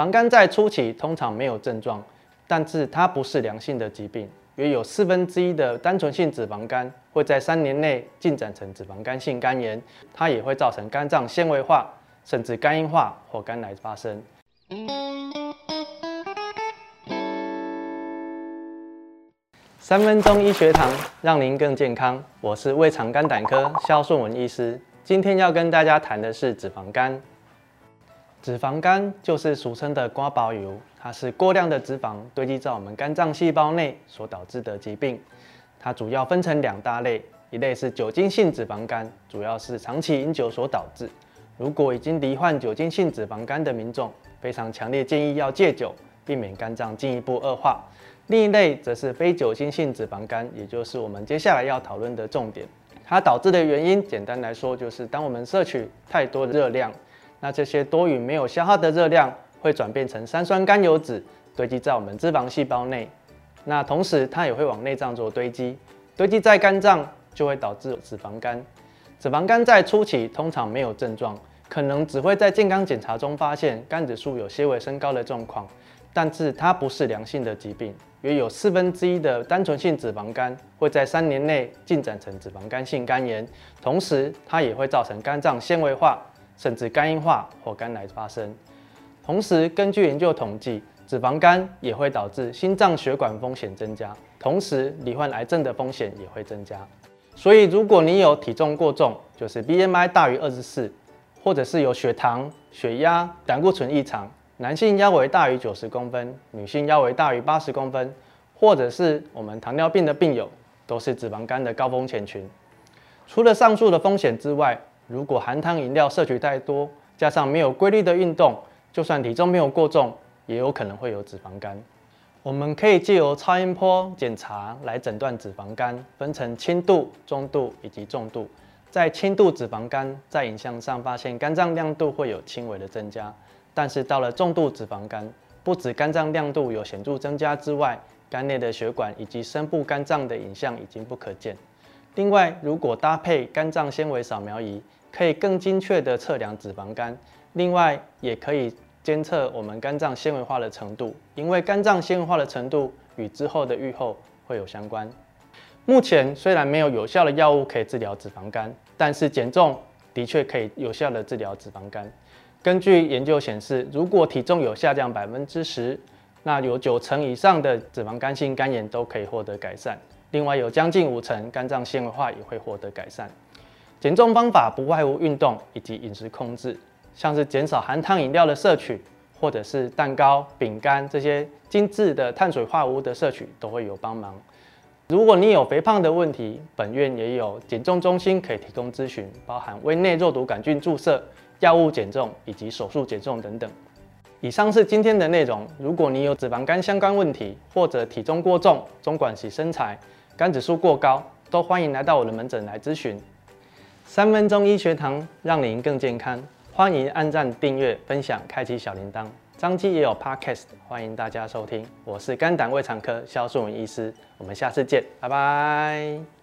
肪肝在初期通常没有症状，但是它不是良性的疾病。约有四分之一的单纯性脂肪肝会在三年内进展成脂肪肝性肝炎，它也会造成肝脏纤维化，甚至肝硬化或肝癌发生。三分钟医学堂，让您更健康。我是胃肠肝胆科萧顺文医师，今天要跟大家谈的是脂肪肝。脂肪肝就是俗称的瓜包油，它是过量的脂肪堆积在我们肝脏细胞内所导致的疾病。它主要分成两大类，一类是酒精性脂肪肝，主要是长期饮酒所导致。如果已经罹患酒精性脂肪肝的民众，非常强烈建议要戒酒，避免肝脏进一步恶化。另一类则是非酒精性脂肪肝，也就是我们接下来要讨论的重点。它导致的原因，简单来说就是当我们摄取太多的热量，那这些多余没有消耗的热量会转变成三酸甘油酯，堆积在我们脂肪细胞内。那同时它也会往内脏做堆积，堆积在肝脏就会导致脂肪肝。脂肪肝在初期通常没有症状，可能只会在健康检查中发现肝指数有些微升高的状况，但是它不是良性的疾病。约有四分之一的单纯性脂肪肝会在三年内进展成脂肪肝性肝炎，同时它也会造成肝脏纤维化，甚至肝硬化或肝癌发生。同时，根据研究统计，脂肪肝也会导致心脏血管风险增加，同时罹患癌症的风险也会增加。所以，如果你有体重过重，就是 BMI 大于二十四，或者是有血糖、血压、胆固醇异常。男性腰围大于九十公分，女性腰围大于八十公分，或者是我们糖尿病的病友，都是脂肪肝的高风险群。除了上述的风险之外，如果含糖饮料摄取太多，加上没有规律的运动，就算体重没有过重，也有可能会有脂肪肝。我们可以借由超音波检查来诊断脂肪肝，分成轻度、中度以及重度。在轻度脂肪肝，在影像上发现肝脏亮度会有轻微的增加。但是到了重度脂肪肝，不止肝脏亮度有显著增加之外，肝内的血管以及深部肝脏的影像已经不可见。另外，如果搭配肝脏纤维扫描仪，可以更精确地测量脂肪肝。另外，也可以监测我们肝脏纤维化的程度，因为肝脏纤维化的程度与之后的预后会有相关。目前虽然没有有效的药物可以治疗脂肪肝，但是减重的确可以有效地治疗脂肪肝。根据研究显示，如果体重有下降百分之十，那有九成以上的脂肪肝性肝炎都可以获得改善。另外，有将近五成肝脏纤维化也会获得改善。减重方法不外乎运动以及饮食控制，像是减少含糖饮料的摄取，或者是蛋糕、饼干这些精致的碳水化合物的摄取都会有帮忙。如果你有肥胖的问题，本院也有减重中心可以提供咨询，包含胃内肉毒杆菌注射。药物减重以及手术减重等等。以上是今天的内容。如果你有脂肪肝相关问题，或者体重过重、中管型身材、肝指数过高，都欢迎来到我的门诊来咨询。三分钟医学堂，让您更健康。欢迎按赞、订阅、分享、开启小铃铛。张基也有 Podcast，欢迎大家收听。我是肝胆胃肠科萧顺文医师，我们下次见，拜拜。